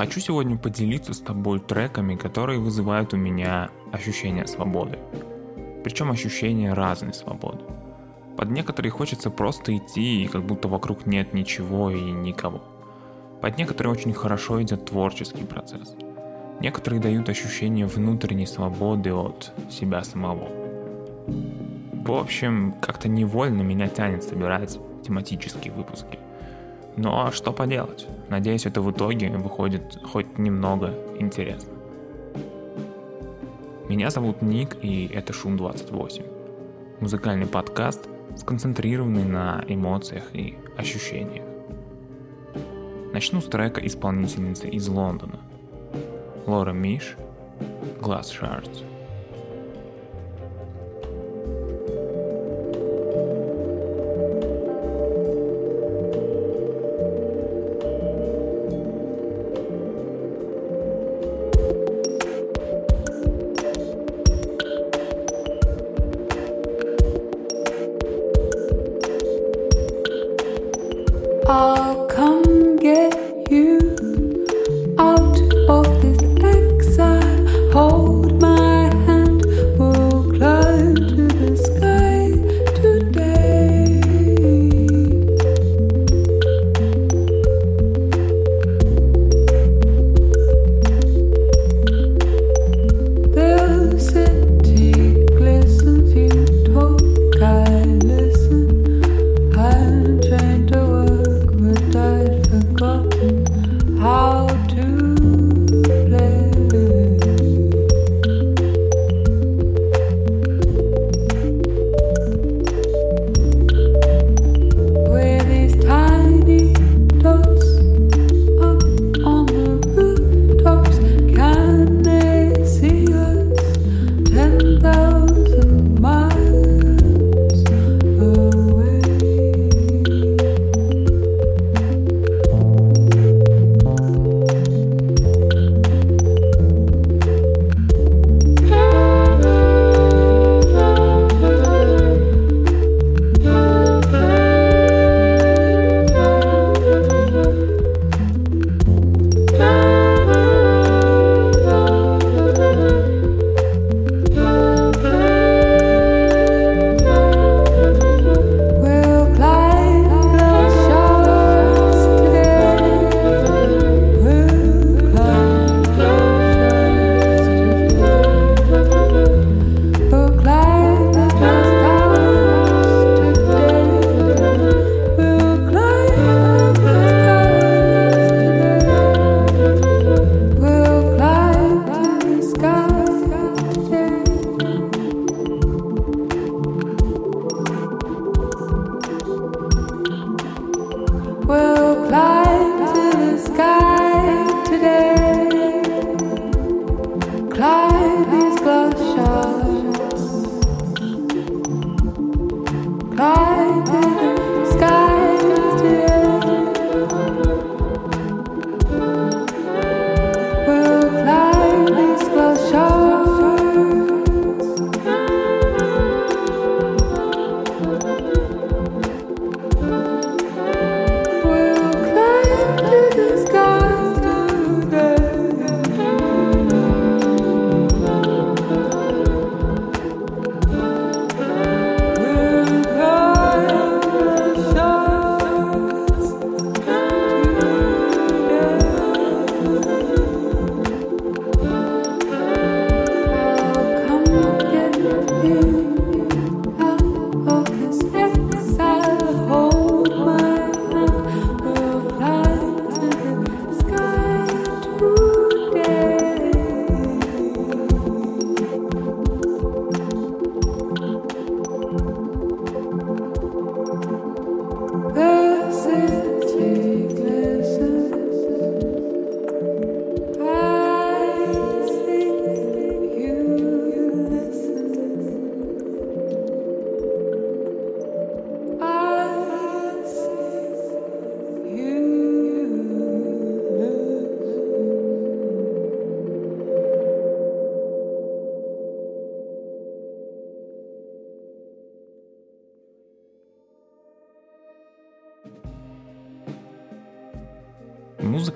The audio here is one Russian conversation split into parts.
Хочу сегодня поделиться с тобой треками, которые вызывают у меня ощущение свободы. Причем ощущение разной свободы. Под некоторые хочется просто идти, и как будто вокруг нет ничего и никого. Под некоторые очень хорошо идет творческий процесс. Некоторые дают ощущение внутренней свободы от себя самого. В общем, как-то невольно меня тянет собирать тематические выпуски. Но что поделать? Надеюсь, это в итоге выходит хоть немного интересно. Меня зовут Ник, и это Шум 28. Музыкальный подкаст, сконцентрированный на эмоциях и ощущениях. Начну с трека исполнительницы из Лондона. Лора Миш, Glass Shards.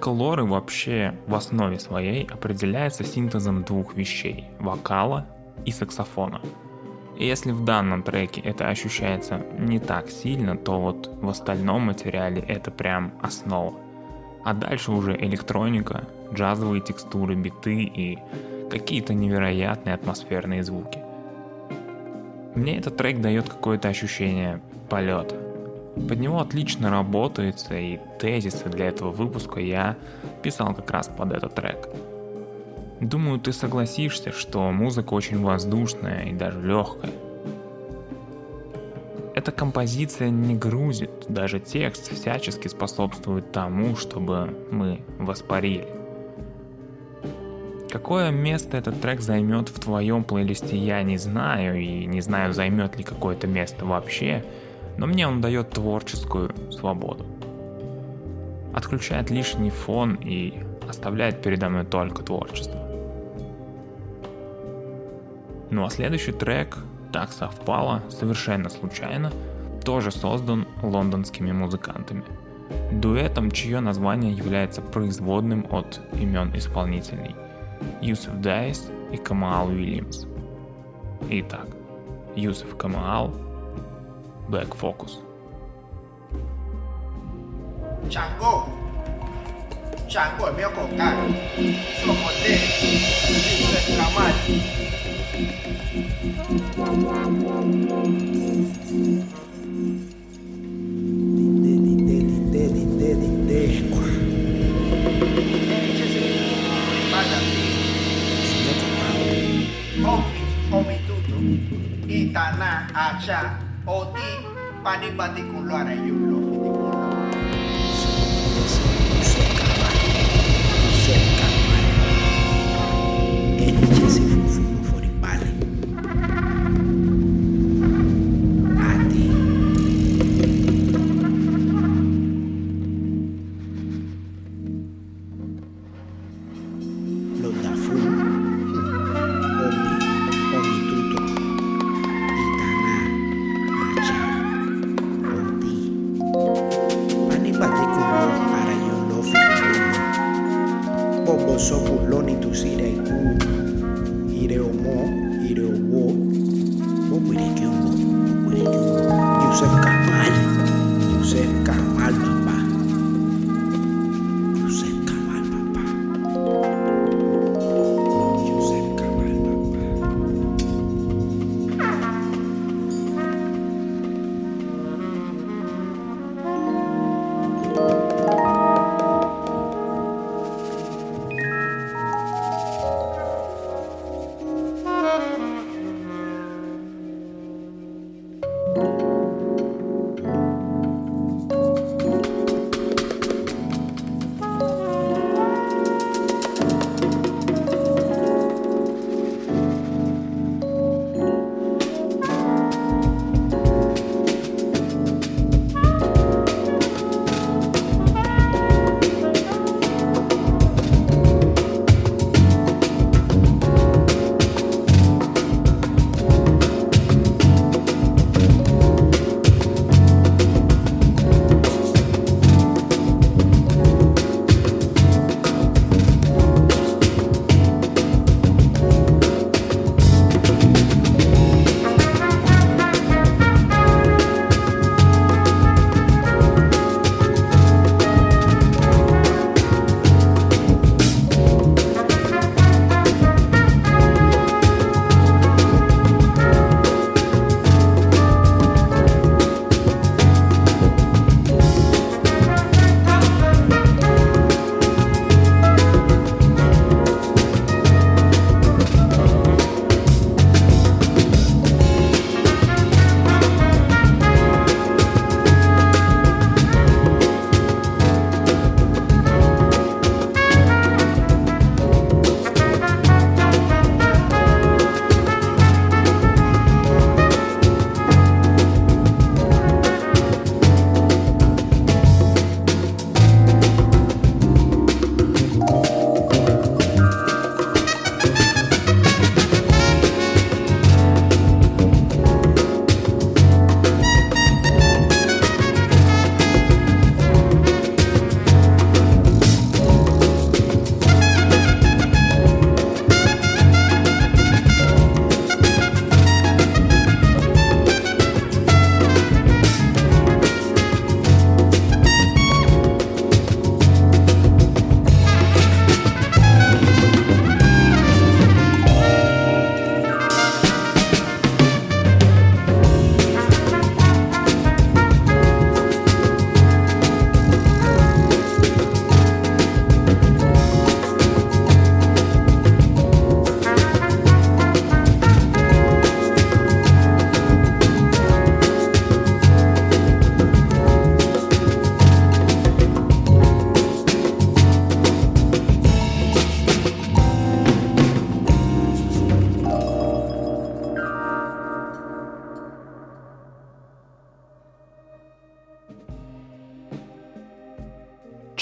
Музыка Лоры вообще в основе своей определяется синтезом двух вещей – вокала и саксофона. И если в данном треке это ощущается не так сильно, то вот в остальном материале это прям основа. А дальше уже электроника, джазовые текстуры, биты и какие-то невероятные атмосферные звуки. Мне этот трек дает какое-то ощущение полета. Под него отлично работается, и тезисы для этого выпуска я писал как раз под этот трек. Думаю, ты согласишься, что музыка очень воздушная и даже легкая. Эта композиция не грузит, даже текст всячески способствует тому, чтобы мы воспарили. Какое место этот трек займет в твоем плейлисте, я не знаю, и не знаю, займет ли какое-то место вообще, но мне он дает творческую свободу. Отключает лишний фон и оставляет передо мной только творчество. Ну а следующий трек так совпало, совершенно случайно, тоже создан лондонскими музыкантами. Дуэтом, чье название является производным от имен исполнителей Юсуф Дайс и Камаал Уильямс. Итак, Юсуф Камаал Black Focus. Django! Django é meu contato. Sou poder. José Camargo. Homem, homem tudo, Itaná, Achá. Ότι πανίπατη κουλόρα είναι η ολόκληρη.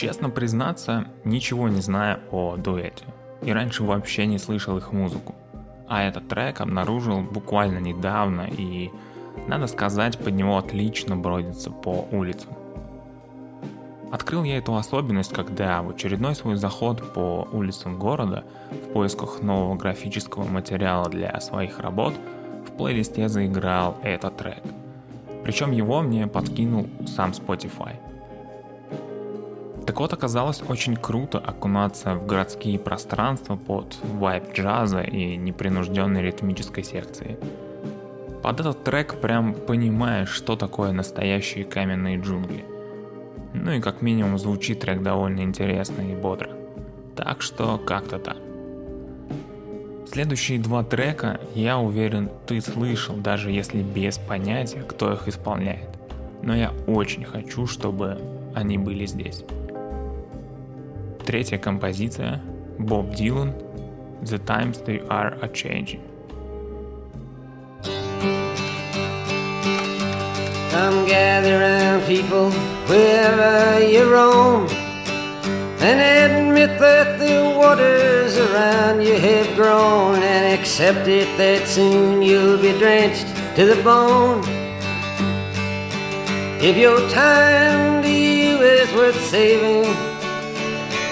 Честно признаться, ничего не знаю о дуэте. И раньше вообще не слышал их музыку. А этот трек обнаружил буквально недавно и, надо сказать, под него отлично бродится по улицам. Открыл я эту особенность, когда в очередной свой заход по улицам города в поисках нового графического материала для своих работ в плейлисте заиграл этот трек. Причем его мне подкинул сам Spotify. Так вот, оказалось очень круто окунаться в городские пространства под вайб джаза и непринужденной ритмической секции. Под этот трек прям понимаешь, что такое настоящие каменные джунгли. Ну и как минимум звучит трек довольно интересно и бодро. Так что как-то так. Следующие два трека, я уверен, ты слышал, даже если без понятия, кто их исполняет. Но я очень хочу, чтобы они были здесь. Третья композиция Боб Дилан The Times They Are A Changing. Come gather round people wherever you roam and admit that the waters around you have grown and accept it that soon you'll be drenched to the bone. If your time to you is worth saving,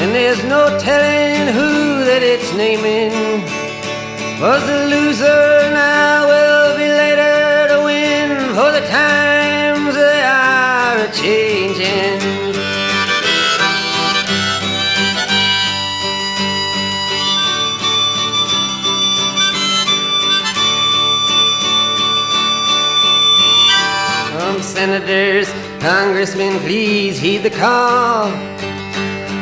And there's no telling who that it's naming. Was the loser now will be later to win, for the times they are a changing. Some senators, congressmen, please heed the call.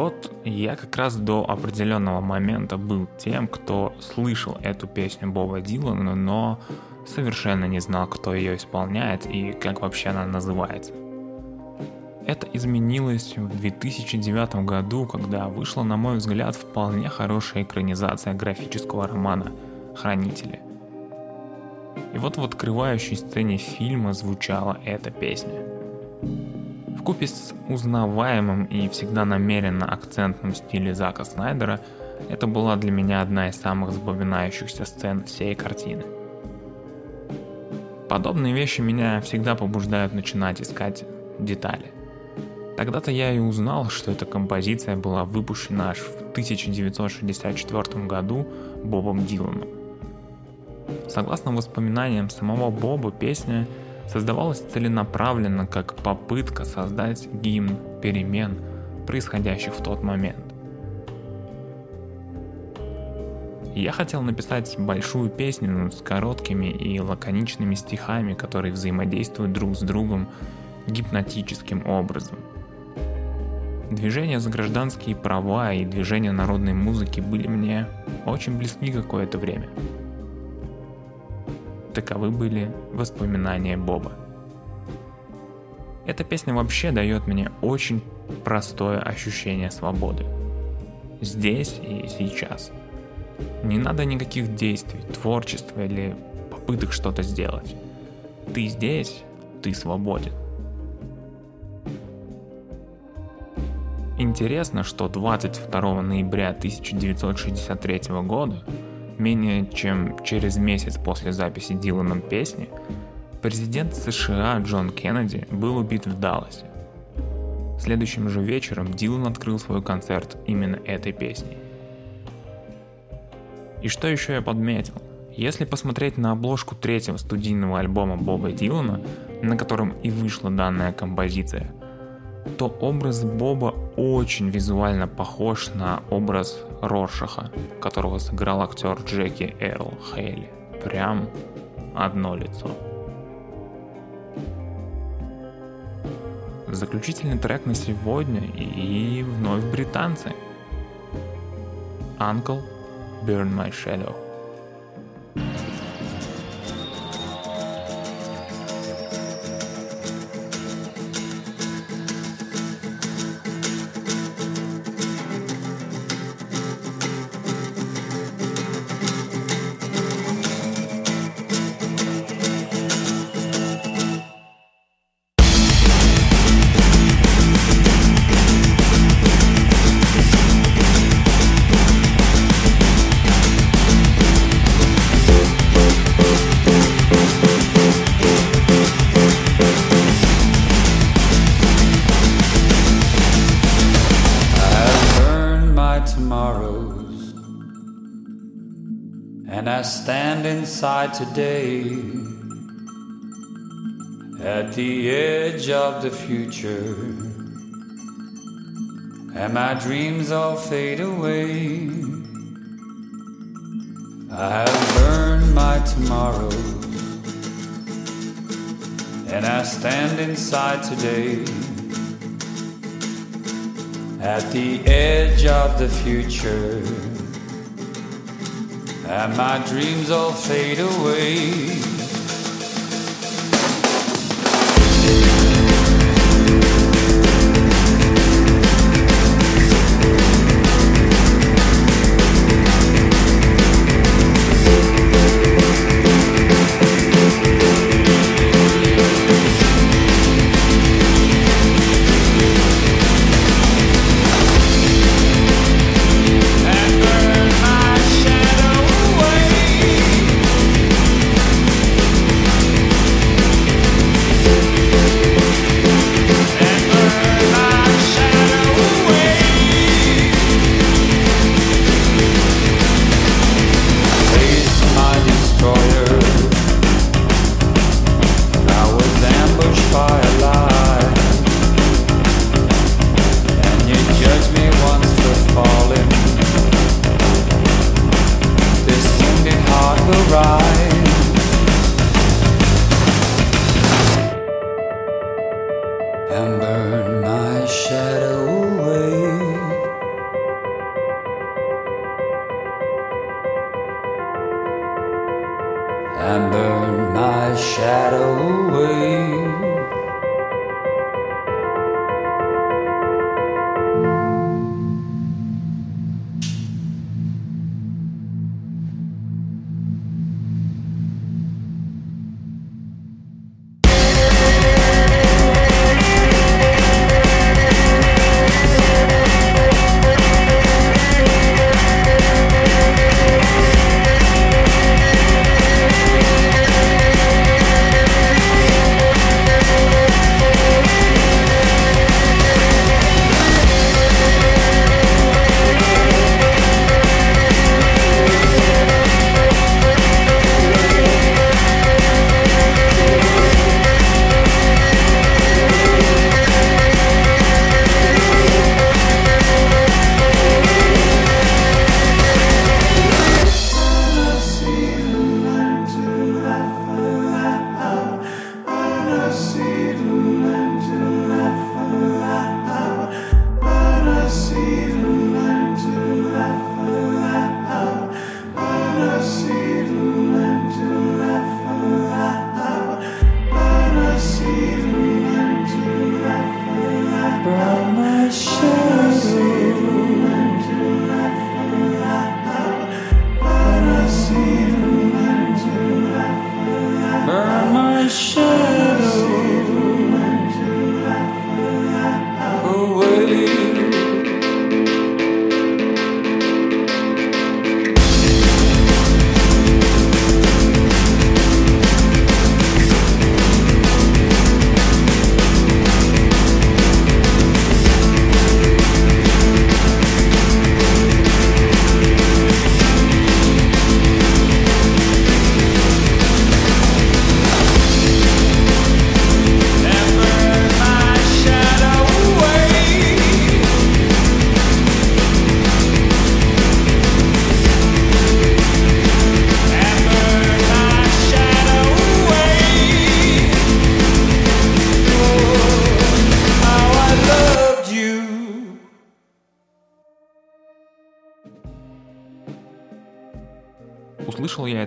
Вот я как раз до определенного момента был тем, кто слышал эту песню Боба Дилана, но совершенно не знал, кто ее исполняет и как вообще она называется. Это изменилось в 2009 году, когда вышла, на мой взгляд, вполне хорошая экранизация графического романа «Хранители». И вот в открывающей сцене фильма звучала эта песня. В купе с узнаваемым и всегда намеренно акцентным стиле Зака Снайдера, это была для меня одна из самых запоминающихся сцен всей картины. Подобные вещи меня всегда побуждают начинать искать детали. Тогда-то я и узнал, что эта композиция была выпущена аж в 1964 году Бобом Диланом. Согласно воспоминаниям самого Боба, песня создавалась целенаправленно как попытка создать гимн перемен, происходящих в тот момент. Я хотел написать большую песню с короткими и лаконичными стихами, которые взаимодействуют друг с другом гипнотическим образом. Движение за гражданские права и движение народной музыки были мне очень близки какое-то время. Таковы были воспоминания Боба. Эта песня вообще дает мне очень простое ощущение свободы. Здесь и сейчас – не надо никаких действий, творчества или попыток что-то сделать. Ты здесь, ты свободен. Интересно, что 22 ноября 1963 года, менее чем через месяц после записи Диланом песни, президент США Джон Кеннеди был убит в Далласе. Следующим же вечером Дилан открыл свой концерт именно этой песней. И что еще я подметил? Если посмотреть на обложку третьего студийного альбома Боба Дилана, на котором и вышла данная композиция, то образ Боба очень визуально похож на образ Роршаха, которого сыграл актер Джеки Эрл Хейли. Прям одно лицо. Заключительный трек на сегодня и вновь британцы. Uncle burn my shadow. Inside today at the edge of the future, and my dreams all fade away. I have burned my tomorrows, and I stand inside today at the edge of the future and my dreams all fade away. cry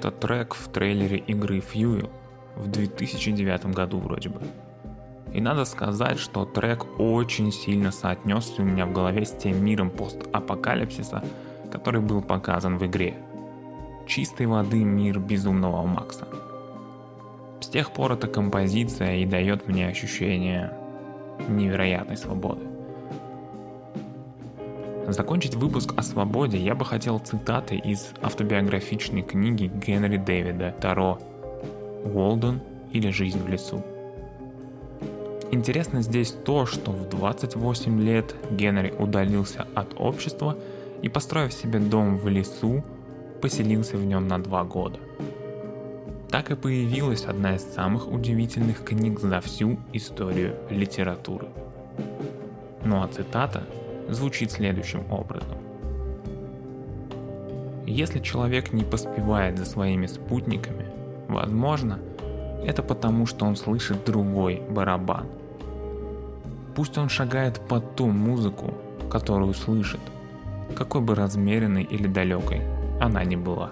этот трек в трейлере игры Fuel в 2009 году вроде бы. И надо сказать, что трек очень сильно соотнесся у меня в голове с тем миром постапокалипсиса, который был показан в игре. Чистой воды мир безумного Макса. С тех пор эта композиция и дает мне ощущение невероятной свободы. Закончить выпуск о свободе я бы хотел цитаты из автобиографичной книги Генри Дэвида Таро «Уолден или жизнь в лесу». Интересно здесь то, что в 28 лет Генри удалился от общества и, построив себе дом в лесу, поселился в нем на два года. Так и появилась одна из самых удивительных книг за всю историю литературы. Ну а цитата звучит следующим образом. Если человек не поспевает за своими спутниками, возможно, это потому, что он слышит другой барабан – Пусть он шагает под ту музыку, которую слышит, какой бы размеренной или далекой она ни была.